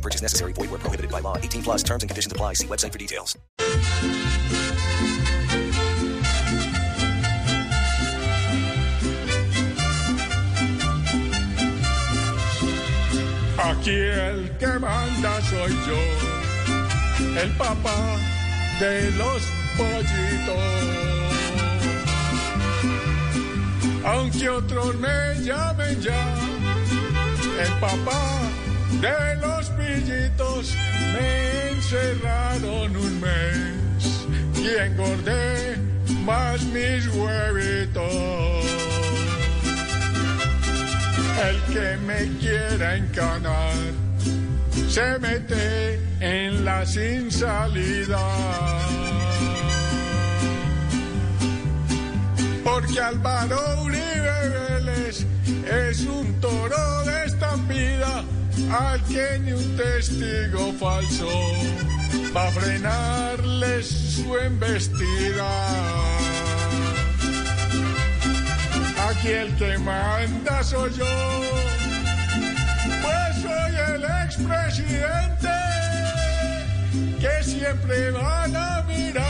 Purchase necessary. Void where prohibited by law. 18 plus terms and conditions apply. See website for details. Aquí el que manda soy yo, el papá de los pollitos. Aunque otros me llamen ya, el papá de los me encerraron un mes y engordé más mis huevitos. El que me quiera encanar se mete en la sin salida. Porque Álvaro Uribe Vélez es un toro de estampida ni un testigo falso va a frenarles su embestida. Aquí el que manda soy yo, pues soy el expresidente que siempre van a mirar